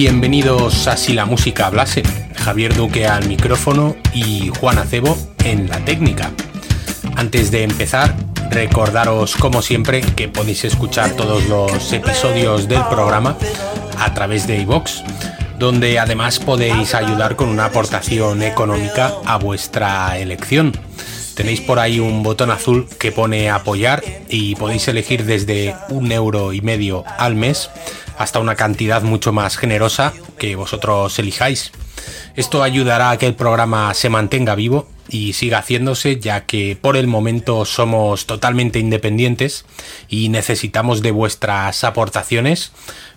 Bienvenidos a Si la música hablase. Javier Duque al micrófono y Juan Acebo en la técnica. Antes de empezar, recordaros como siempre que podéis escuchar todos los episodios del programa a través de iVox, donde además podéis ayudar con una aportación económica a vuestra elección. Tenéis por ahí un botón azul que pone apoyar y podéis elegir desde un euro y medio al mes hasta una cantidad mucho más generosa que vosotros elijáis. Esto ayudará a que el programa se mantenga vivo y siga haciéndose ya que por el momento somos totalmente independientes y necesitamos de vuestras aportaciones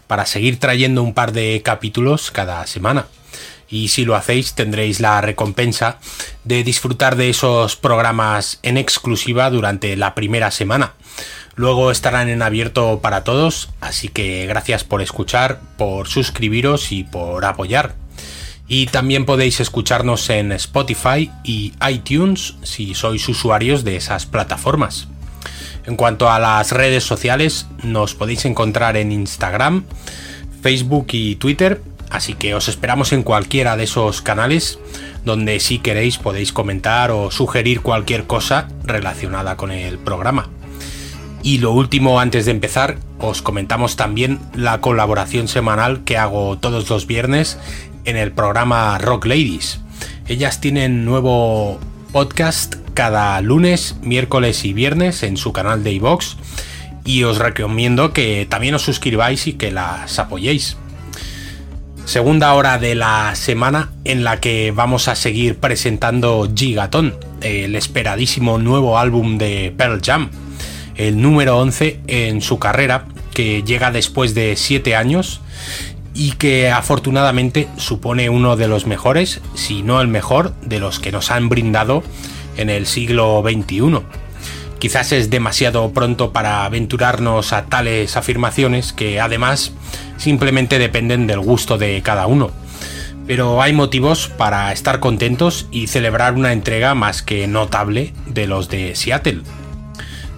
para seguir trayendo un par de capítulos cada semana y si lo hacéis tendréis la recompensa de disfrutar de esos programas en exclusiva durante la primera semana. Luego estarán en abierto para todos, así que gracias por escuchar, por suscribiros y por apoyar. Y también podéis escucharnos en Spotify y iTunes si sois usuarios de esas plataformas. En cuanto a las redes sociales, nos podéis encontrar en Instagram, Facebook y Twitter Así que os esperamos en cualquiera de esos canales donde si queréis podéis comentar o sugerir cualquier cosa relacionada con el programa. Y lo último antes de empezar, os comentamos también la colaboración semanal que hago todos los viernes en el programa Rock Ladies. Ellas tienen nuevo podcast cada lunes, miércoles y viernes en su canal de iVox y os recomiendo que también os suscribáis y que las apoyéis. Segunda hora de la semana en la que vamos a seguir presentando Gigaton, el esperadísimo nuevo álbum de Pearl Jam, el número 11 en su carrera, que llega después de 7 años y que afortunadamente supone uno de los mejores, si no el mejor, de los que nos han brindado en el siglo XXI. Quizás es demasiado pronto para aventurarnos a tales afirmaciones que además simplemente dependen del gusto de cada uno. Pero hay motivos para estar contentos y celebrar una entrega más que notable de los de Seattle.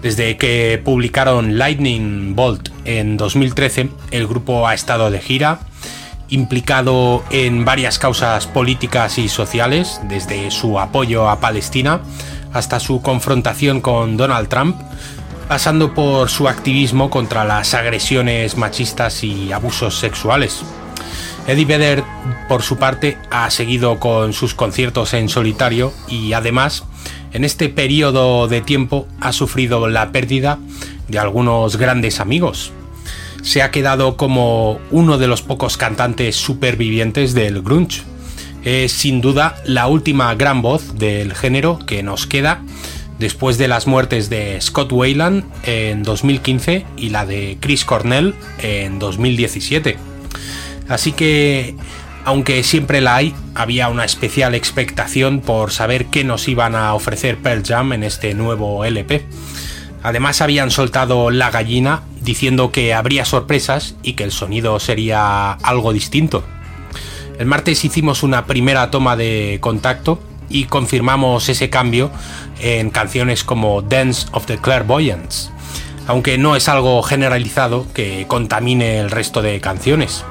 Desde que publicaron Lightning Bolt en 2013, el grupo ha estado de gira, implicado en varias causas políticas y sociales, desde su apoyo a Palestina hasta su confrontación con Donald Trump, pasando por su activismo contra las agresiones machistas y abusos sexuales. Eddie Vedder, por su parte, ha seguido con sus conciertos en solitario y además, en este periodo de tiempo, ha sufrido la pérdida de algunos grandes amigos. Se ha quedado como uno de los pocos cantantes supervivientes del grunge es sin duda la última gran voz del género que nos queda después de las muertes de Scott Wayland en 2015 y la de Chris Cornell en 2017. Así que, aunque siempre la hay, había una especial expectación por saber qué nos iban a ofrecer Pearl Jam en este nuevo LP. Además habían soltado la gallina diciendo que habría sorpresas y que el sonido sería algo distinto. El martes hicimos una primera toma de contacto y confirmamos ese cambio en canciones como Dance of the Clairvoyants, aunque no es algo generalizado que contamine el resto de canciones,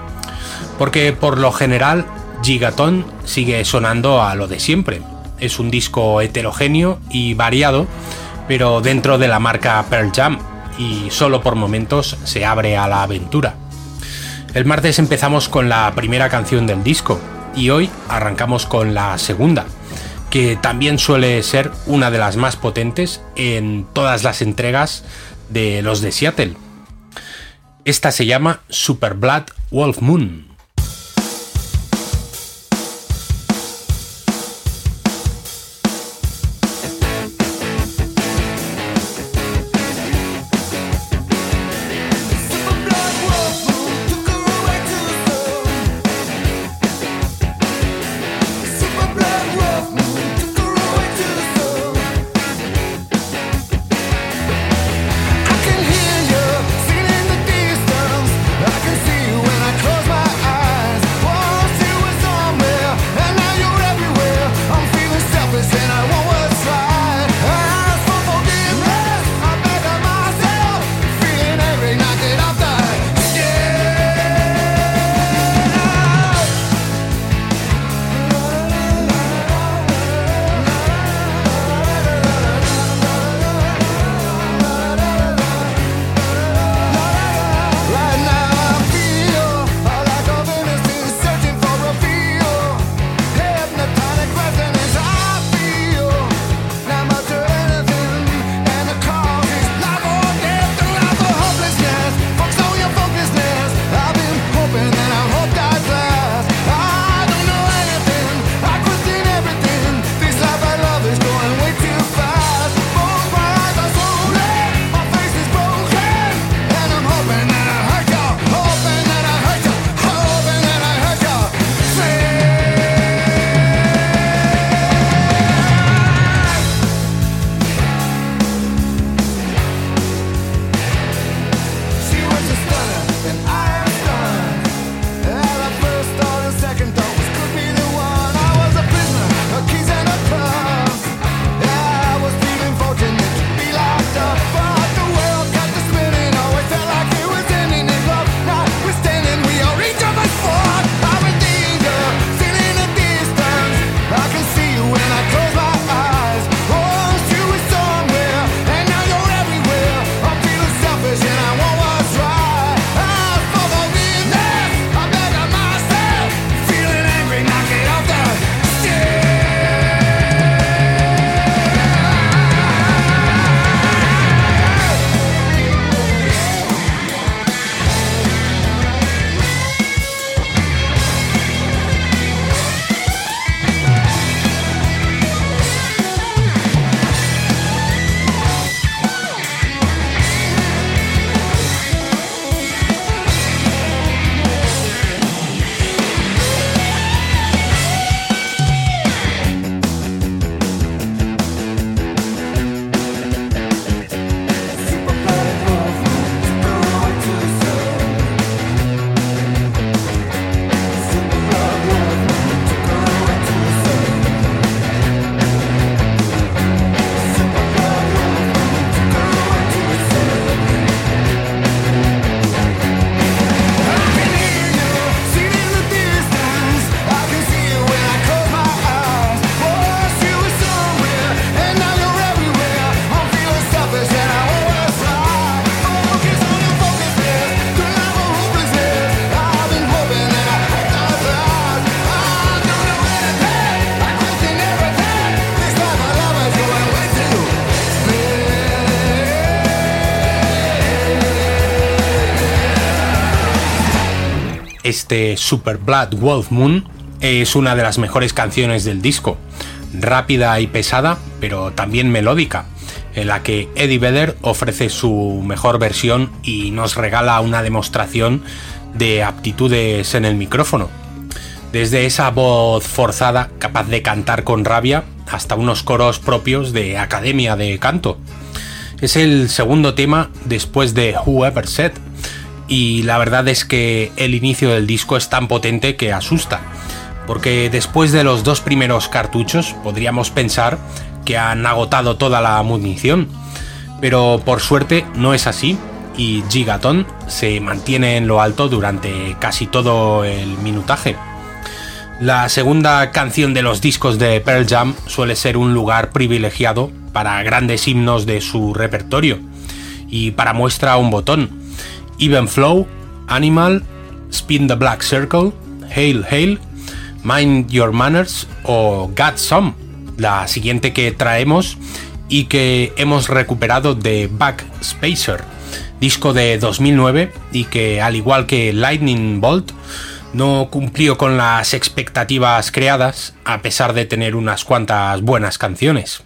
porque por lo general Gigaton sigue sonando a lo de siempre. Es un disco heterogéneo y variado, pero dentro de la marca Pearl Jam y solo por momentos se abre a la aventura. El martes empezamos con la primera canción del disco y hoy arrancamos con la segunda, que también suele ser una de las más potentes en todas las entregas de los de Seattle. Esta se llama Super Blood Wolf Moon. Super Blood Wolf Moon es una de las mejores canciones del disco, rápida y pesada, pero también melódica, en la que Eddie Vedder ofrece su mejor versión y nos regala una demostración de aptitudes en el micrófono. Desde esa voz forzada, capaz de cantar con rabia, hasta unos coros propios de academia de canto. Es el segundo tema después de Whoever Said, y la verdad es que el inicio del disco es tan potente que asusta, porque después de los dos primeros cartuchos podríamos pensar que han agotado toda la munición, pero por suerte no es así y Gigaton se mantiene en lo alto durante casi todo el minutaje. La segunda canción de los discos de Pearl Jam suele ser un lugar privilegiado para grandes himnos de su repertorio y para muestra un botón. Even Flow, Animal, Spin the Black Circle, Hail Hail, Mind Your Manners o Got Some, la siguiente que traemos y que hemos recuperado de Backspacer, disco de 2009 y que al igual que Lightning Bolt no cumplió con las expectativas creadas a pesar de tener unas cuantas buenas canciones.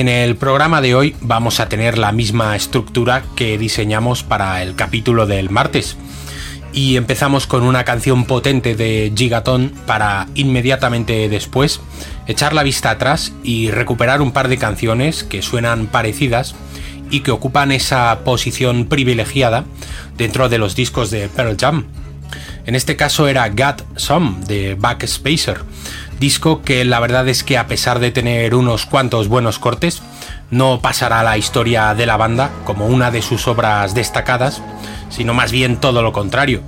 En el programa de hoy vamos a tener la misma estructura que diseñamos para el capítulo del martes. Y empezamos con una canción potente de Gigaton para inmediatamente después echar la vista atrás y recuperar un par de canciones que suenan parecidas y que ocupan esa posición privilegiada dentro de los discos de Pearl Jam. En este caso era Got Some de Backspacer, disco que la verdad es que a pesar de tener unos cuantos buenos cortes, no pasará a la historia de la banda como una de sus obras destacadas, sino más bien todo lo contrario.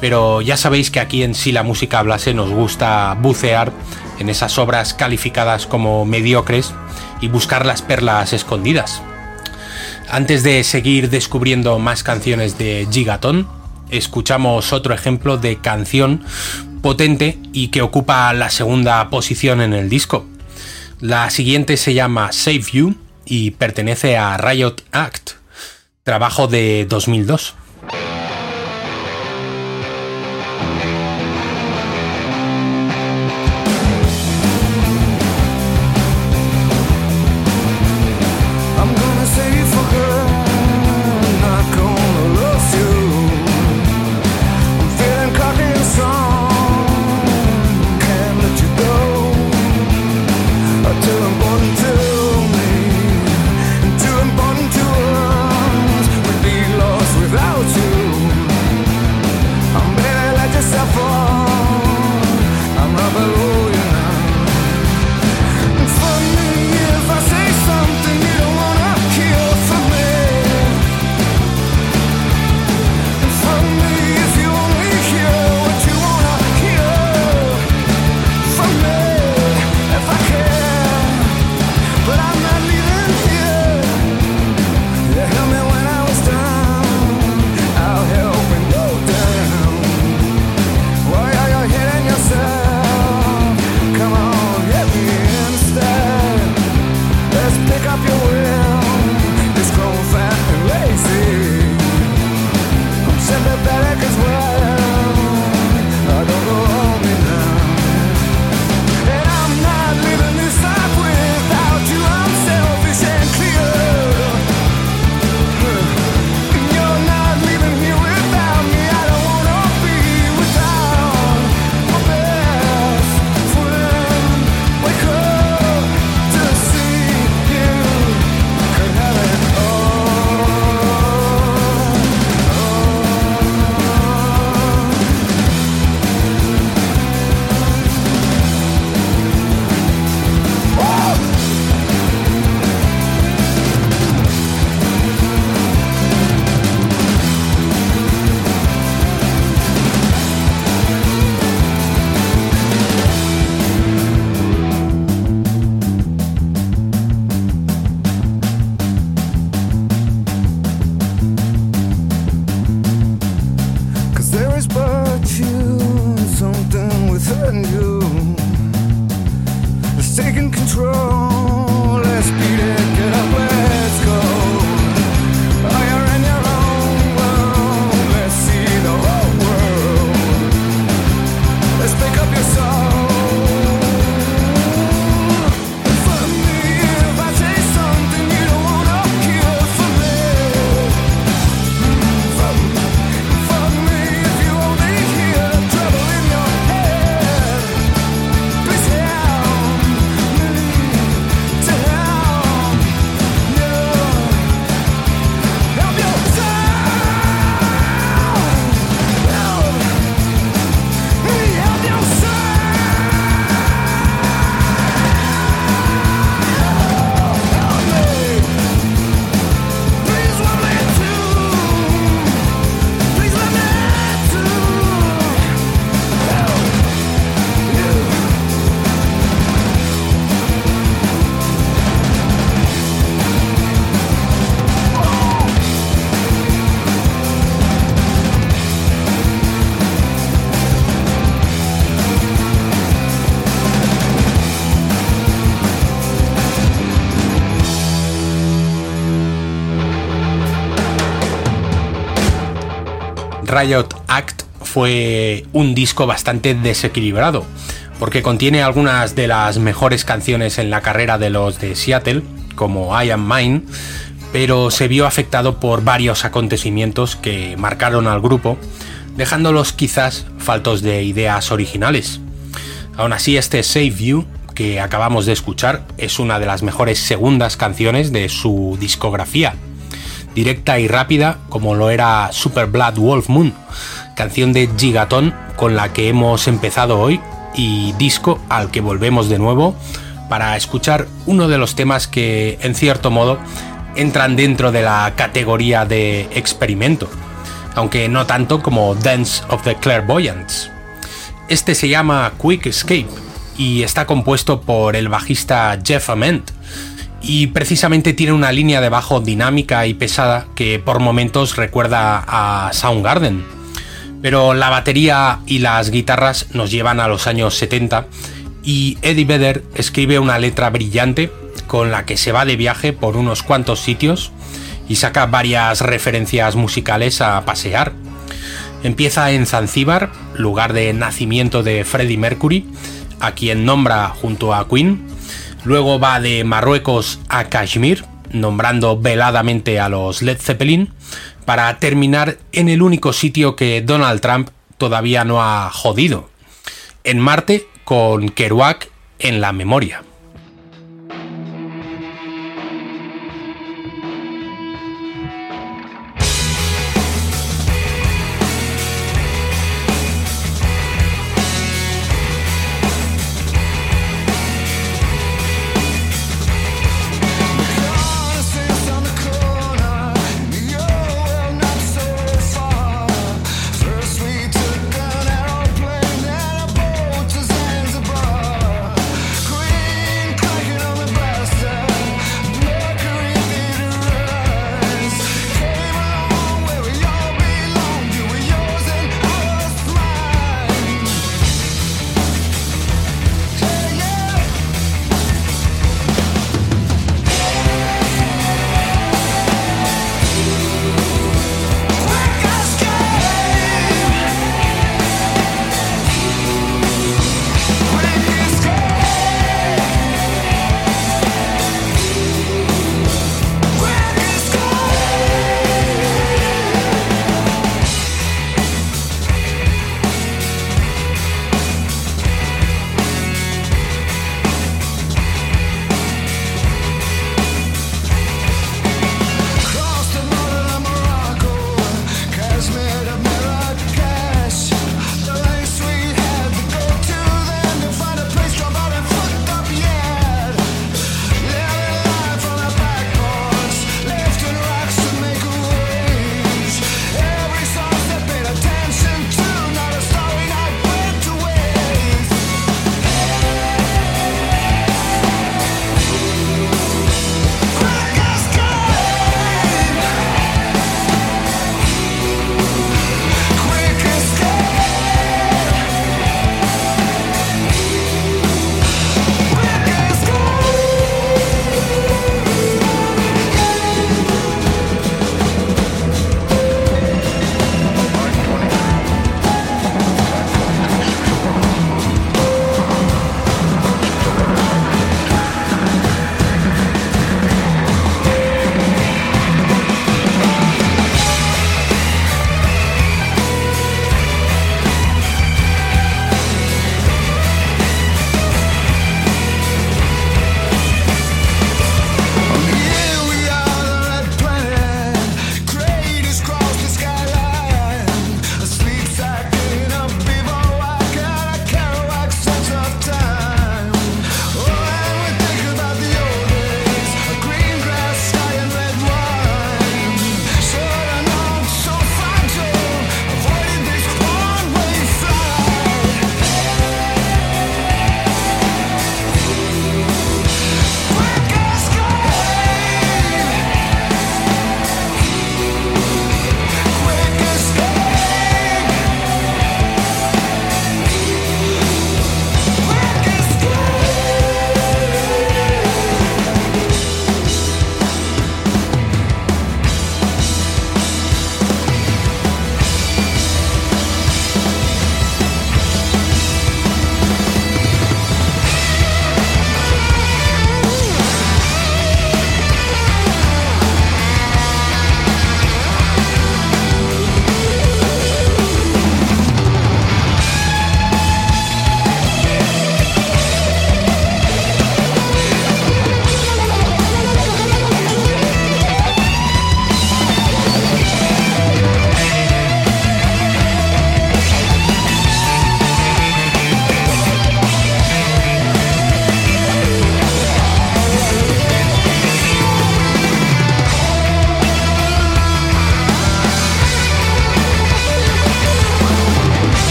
pero ya sabéis que aquí en Si la música hablase nos gusta bucear en esas obras calificadas como mediocres y buscar las perlas escondidas. Antes de seguir descubriendo más canciones de Gigaton, escuchamos otro ejemplo de canción potente y que ocupa la segunda posición en el disco. La siguiente se llama Save You y pertenece a Riot Act, trabajo de 2002. Riot Act fue un disco bastante desequilibrado, porque contiene algunas de las mejores canciones en la carrera de los de Seattle, como I Am Mine, pero se vio afectado por varios acontecimientos que marcaron al grupo, dejándolos quizás faltos de ideas originales. Aún así, este Save You, que acabamos de escuchar, es una de las mejores segundas canciones de su discografía directa y rápida como lo era Super Blood Wolf Moon, canción de Gigaton con la que hemos empezado hoy y disco al que volvemos de nuevo para escuchar uno de los temas que en cierto modo entran dentro de la categoría de experimento. aunque no tanto como Dance of the Clairvoyants. Este se llama Quick Escape y está compuesto por el bajista Jeff Ament, y precisamente tiene una línea de bajo dinámica y pesada que por momentos recuerda a Soundgarden. Pero la batería y las guitarras nos llevan a los años 70 y Eddie Vedder escribe una letra brillante con la que se va de viaje por unos cuantos sitios y saca varias referencias musicales a pasear. Empieza en Zanzíbar, lugar de nacimiento de Freddie Mercury, a quien nombra junto a Queen. Luego va de Marruecos a Kashmir, nombrando veladamente a los Led Zeppelin, para terminar en el único sitio que Donald Trump todavía no ha jodido, en Marte con Kerouac en la memoria.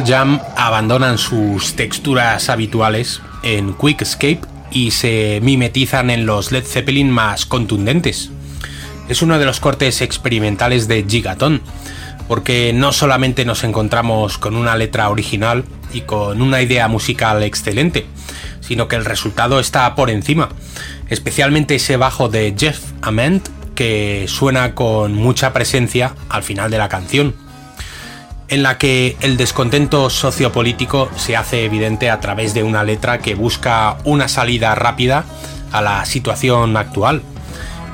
Jam abandonan sus texturas habituales en Quick Escape y se mimetizan en los Led Zeppelin más contundentes. Es uno de los cortes experimentales de Gigaton, porque no solamente nos encontramos con una letra original y con una idea musical excelente, sino que el resultado está por encima, especialmente ese bajo de Jeff Ament que suena con mucha presencia al final de la canción en la que el descontento sociopolítico se hace evidente a través de una letra que busca una salida rápida a la situación actual,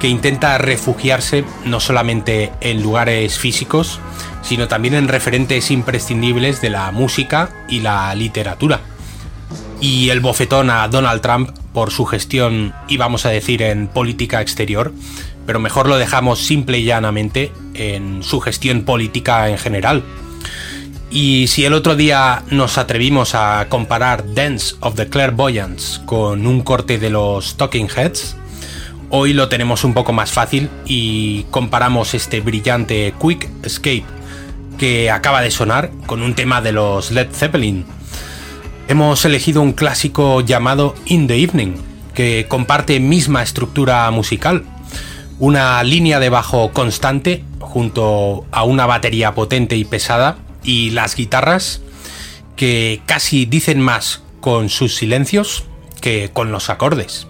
que intenta refugiarse no solamente en lugares físicos, sino también en referentes imprescindibles de la música y la literatura. Y el bofetón a Donald Trump por su gestión, y vamos a decir en política exterior, pero mejor lo dejamos simple y llanamente en su gestión política en general y si el otro día nos atrevimos a comparar Dance of the Clairvoyants con un corte de los Talking Heads, hoy lo tenemos un poco más fácil y comparamos este brillante Quick Escape que acaba de sonar con un tema de los Led Zeppelin. Hemos elegido un clásico llamado In the Evening, que comparte misma estructura musical, una línea de bajo constante junto a una batería potente y pesada y las guitarras que casi dicen más con sus silencios que con los acordes.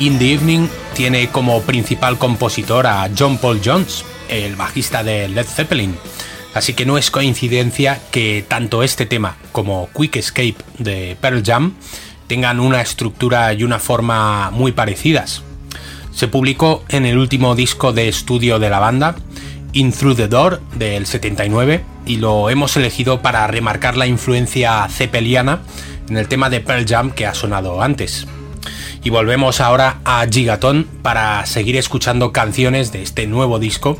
In the Evening tiene como principal compositor a John Paul Jones, el bajista de Led Zeppelin. Así que no es coincidencia que tanto este tema como Quick Escape de Pearl Jam tengan una estructura y una forma muy parecidas. Se publicó en el último disco de estudio de la banda, In Through the Door del 79, y lo hemos elegido para remarcar la influencia zeppeliana en el tema de Pearl Jam que ha sonado antes. Y volvemos ahora a Gigaton para seguir escuchando canciones de este nuevo disco,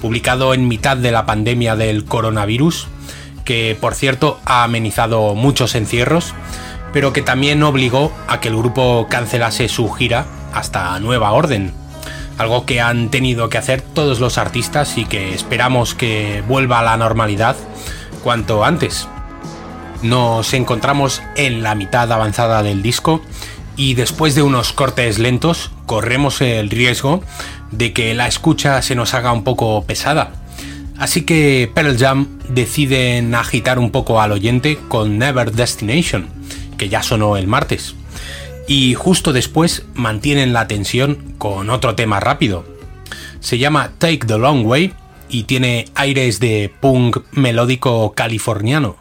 publicado en mitad de la pandemia del coronavirus, que por cierto ha amenizado muchos encierros, pero que también obligó a que el grupo cancelase su gira hasta nueva orden. Algo que han tenido que hacer todos los artistas y que esperamos que vuelva a la normalidad cuanto antes. Nos encontramos en la mitad avanzada del disco y después de unos cortes lentos corremos el riesgo de que la escucha se nos haga un poco pesada. Así que Pearl Jam deciden agitar un poco al oyente con Never Destination, que ya sonó el martes. Y justo después mantienen la tensión con otro tema rápido. Se llama Take the Long Way y tiene aires de punk melódico californiano.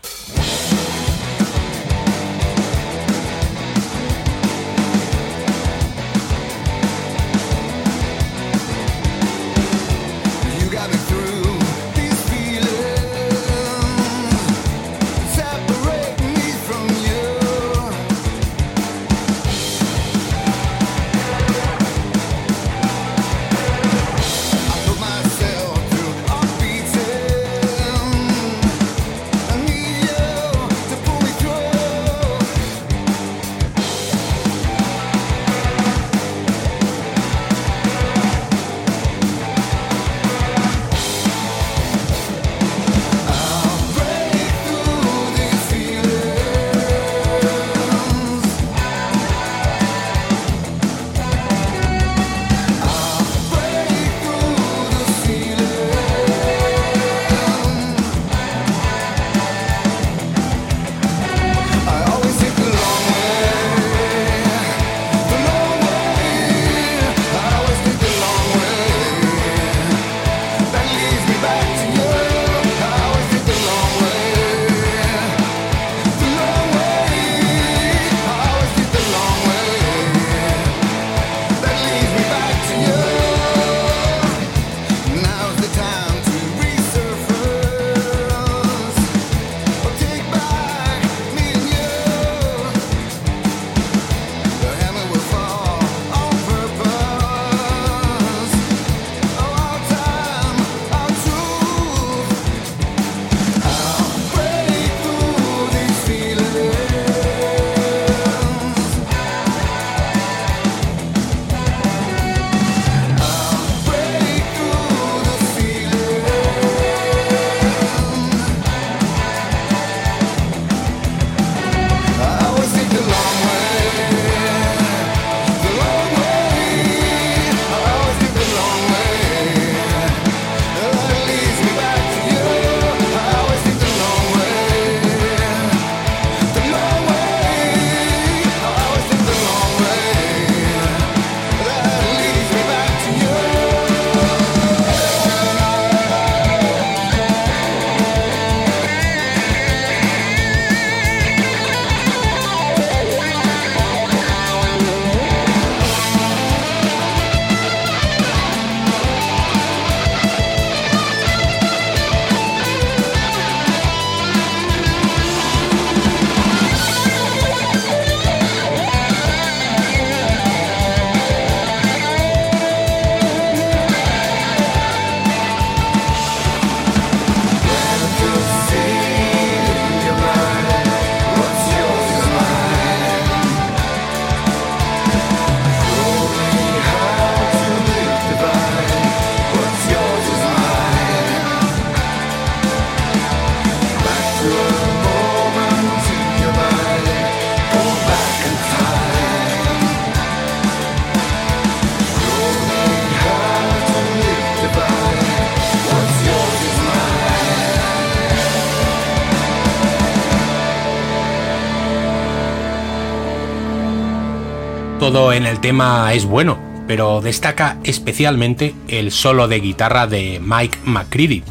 En el tema es bueno, pero destaca especialmente el solo de guitarra de Mike McCready,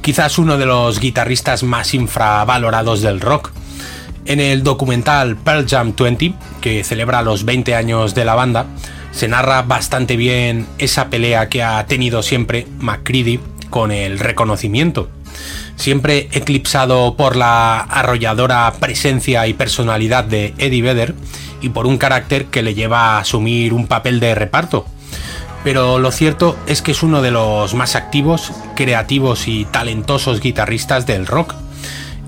quizás uno de los guitarristas más infravalorados del rock. En el documental Pearl Jam 20, que celebra los 20 años de la banda, se narra bastante bien esa pelea que ha tenido siempre McCready con el reconocimiento. Siempre eclipsado por la arrolladora presencia y personalidad de Eddie Vedder, y por un carácter que le lleva a asumir un papel de reparto. Pero lo cierto es que es uno de los más activos, creativos y talentosos guitarristas del rock.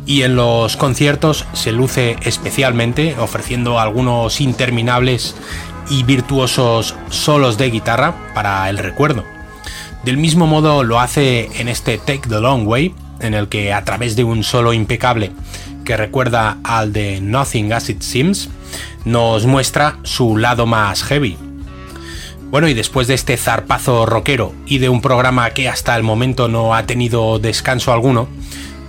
Y en los conciertos se luce especialmente ofreciendo algunos interminables y virtuosos solos de guitarra para el recuerdo. Del mismo modo lo hace en este Take the Long Way, en el que a través de un solo impecable que recuerda al de Nothing As It Seems, nos muestra su lado más heavy. Bueno, y después de este zarpazo rockero y de un programa que hasta el momento no ha tenido descanso alguno,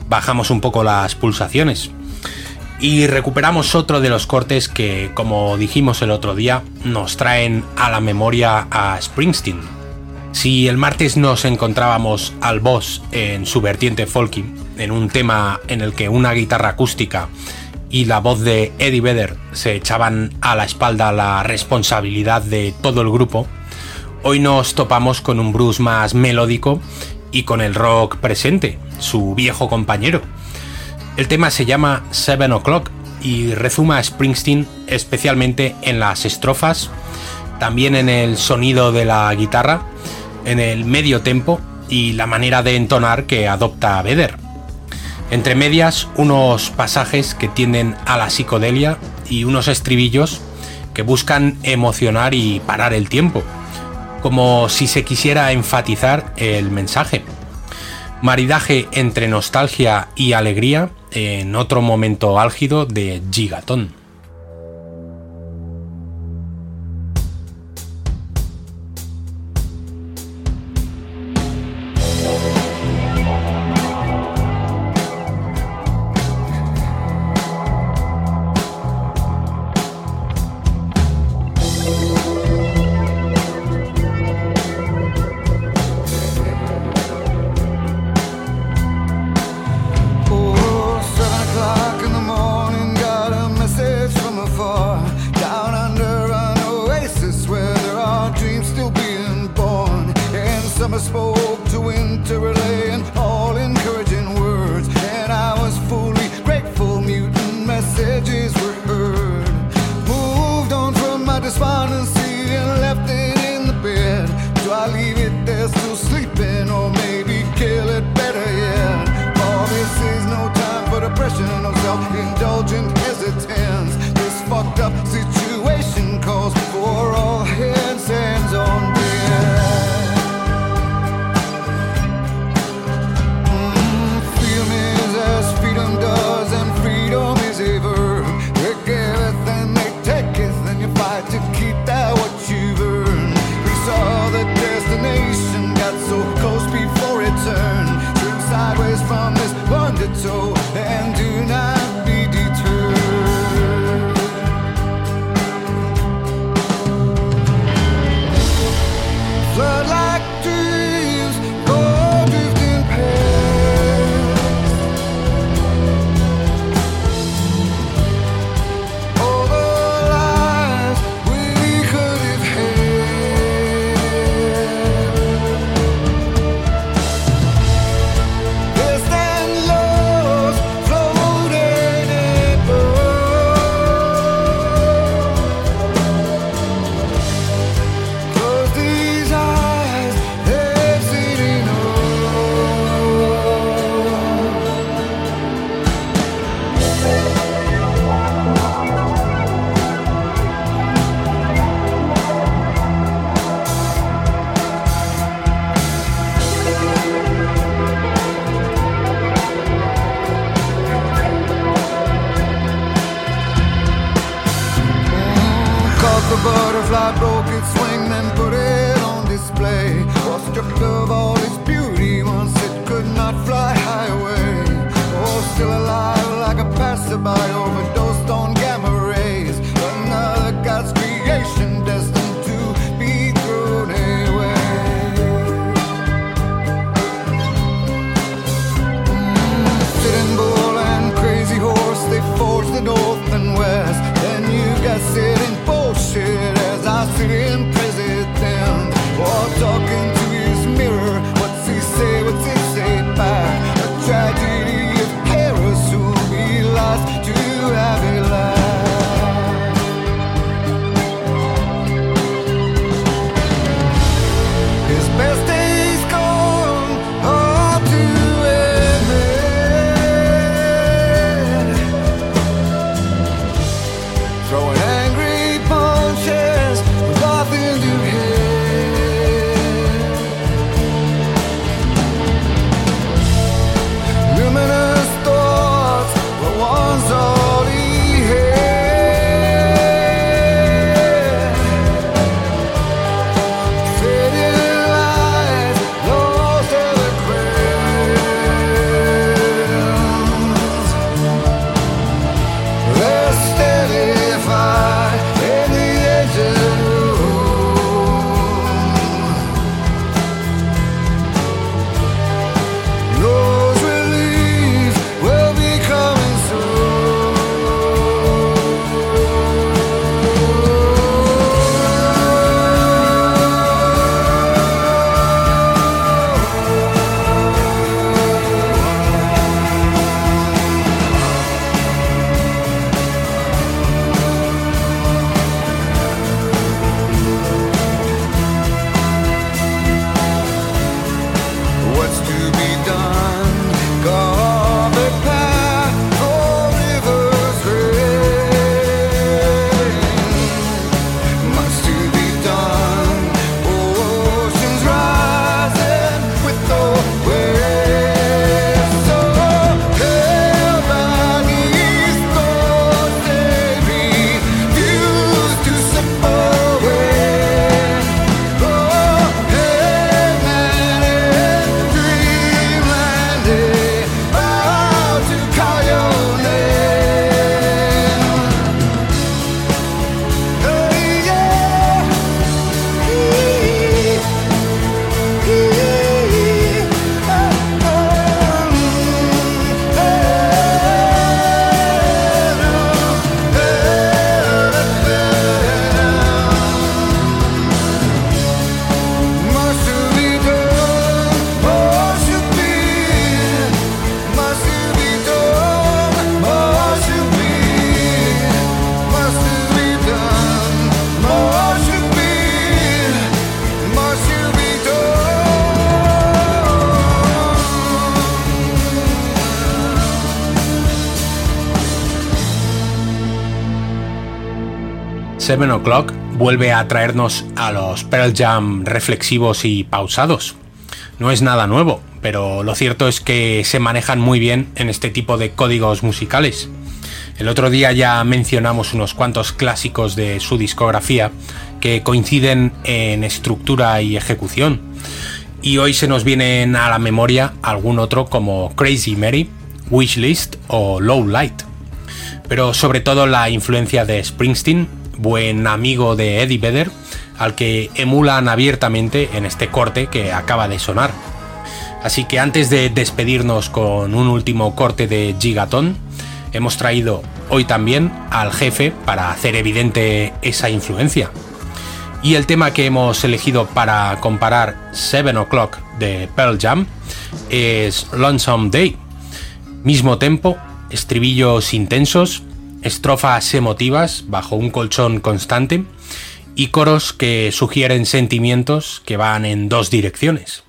bajamos un poco las pulsaciones. Y recuperamos otro de los cortes que, como dijimos el otro día, nos traen a la memoria a Springsteen. Si el martes nos encontrábamos al boss en su vertiente folky, en un tema en el que una guitarra acústica y la voz de Eddie Vedder se echaban a la espalda la responsabilidad de todo el grupo, hoy nos topamos con un Bruce más melódico y con el rock presente, su viejo compañero. El tema se llama Seven O'Clock y rezuma a Springsteen especialmente en las estrofas, también en el sonido de la guitarra, en el medio tempo y la manera de entonar que adopta Vedder. Entre medias, unos pasajes que tienden a la psicodelia y unos estribillos que buscan emocionar y parar el tiempo, como si se quisiera enfatizar el mensaje. Maridaje entre nostalgia y alegría en otro momento álgido de Gigatón. Seven O'Clock vuelve a traernos a los Pearl Jam reflexivos y pausados. No es nada nuevo, pero lo cierto es que se manejan muy bien en este tipo de códigos musicales. El otro día ya mencionamos unos cuantos clásicos de su discografía que coinciden en estructura y ejecución. Y hoy se nos vienen a la memoria algún otro como Crazy Mary, Wishlist o Low Light. Pero sobre todo la influencia de Springsteen, buen amigo de Eddie Vedder, al que emulan abiertamente en este corte que acaba de sonar. Así que antes de despedirnos con un último corte de Gigaton, hemos traído hoy también al jefe para hacer evidente esa influencia. Y el tema que hemos elegido para comparar Seven O'Clock de Pearl Jam es Lonesome Day. Mismo tempo, estribillos intensos, estrofas emotivas bajo un colchón constante y coros que sugieren sentimientos que van en dos direcciones.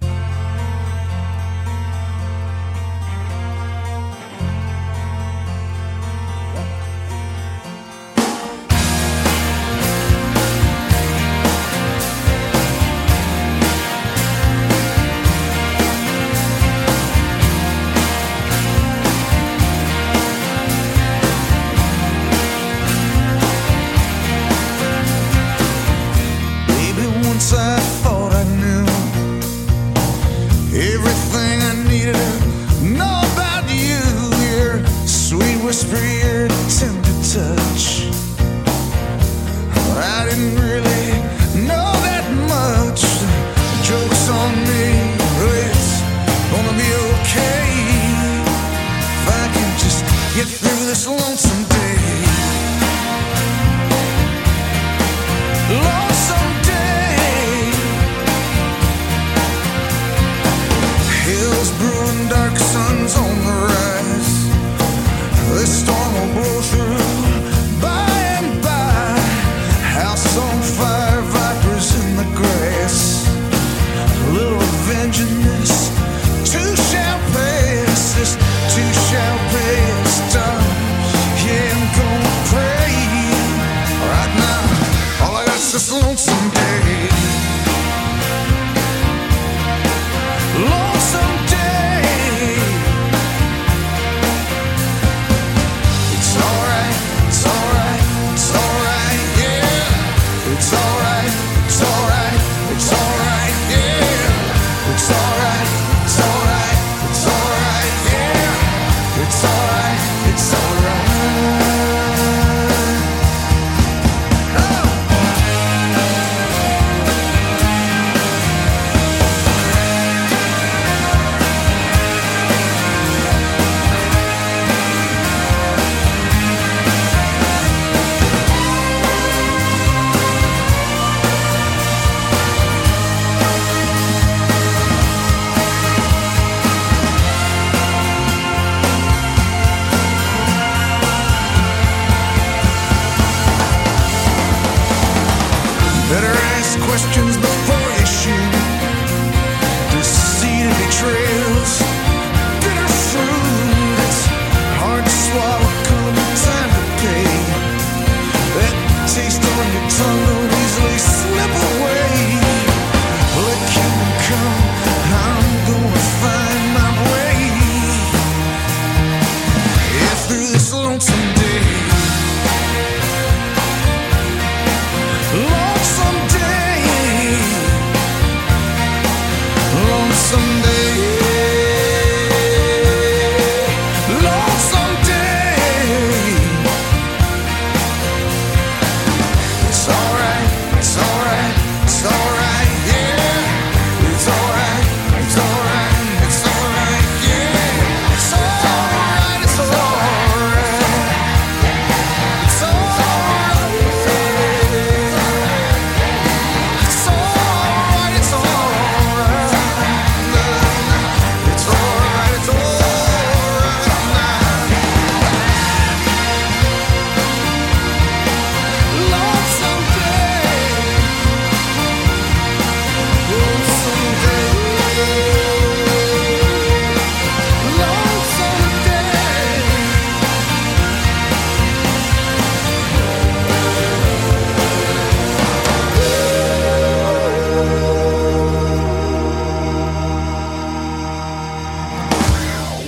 I thought I knew everything I needed to know about you. Your sweet whisper, tender touch. I didn't really know that much. Jokes on me, but it's gonna be okay if I can just get through this lonesome. on the rise. This storm will blow through.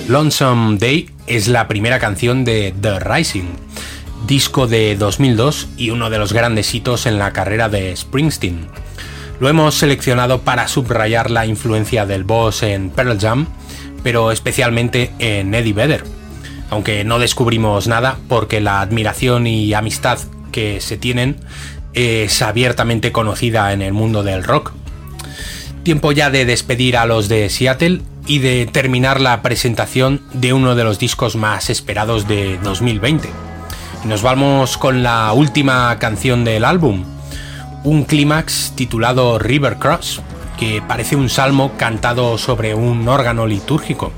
Lonesome Day es la primera canción de The Rising, disco de 2002 y uno de los grandes hitos en la carrera de Springsteen. Lo hemos seleccionado para subrayar la influencia del boss en Pearl Jam, pero especialmente en Eddie Vedder, aunque no descubrimos nada porque la admiración y amistad que se tienen es abiertamente conocida en el mundo del rock. Tiempo ya de despedir a los de Seattle y de terminar la presentación de uno de los discos más esperados de 2020. nos vamos con la última canción del álbum, un clímax titulado River Cross, que parece un salmo cantado sobre un órgano litúrgico.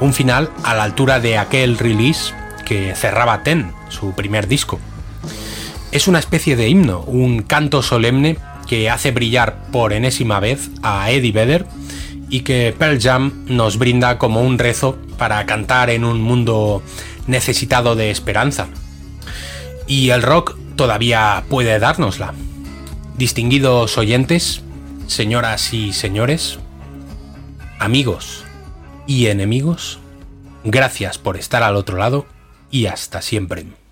Un final a la altura de aquel release que cerraba Ten, su primer disco. Es una especie de himno, un canto solemne que hace brillar por enésima vez a Eddie Vedder y que Pearl Jam nos brinda como un rezo para cantar en un mundo necesitado de esperanza. Y el rock todavía puede dárnosla. Distinguidos oyentes, señoras y señores, amigos y enemigos, gracias por estar al otro lado y hasta siempre.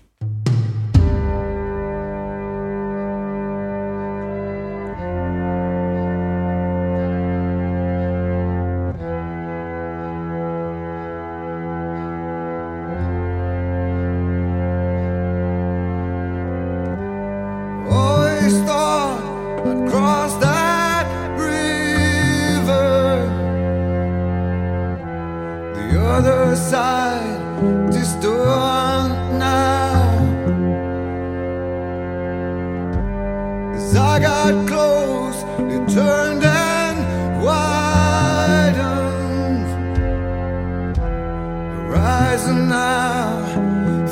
is done now. As I got close, it turned and widened. Rising now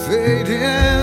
fading.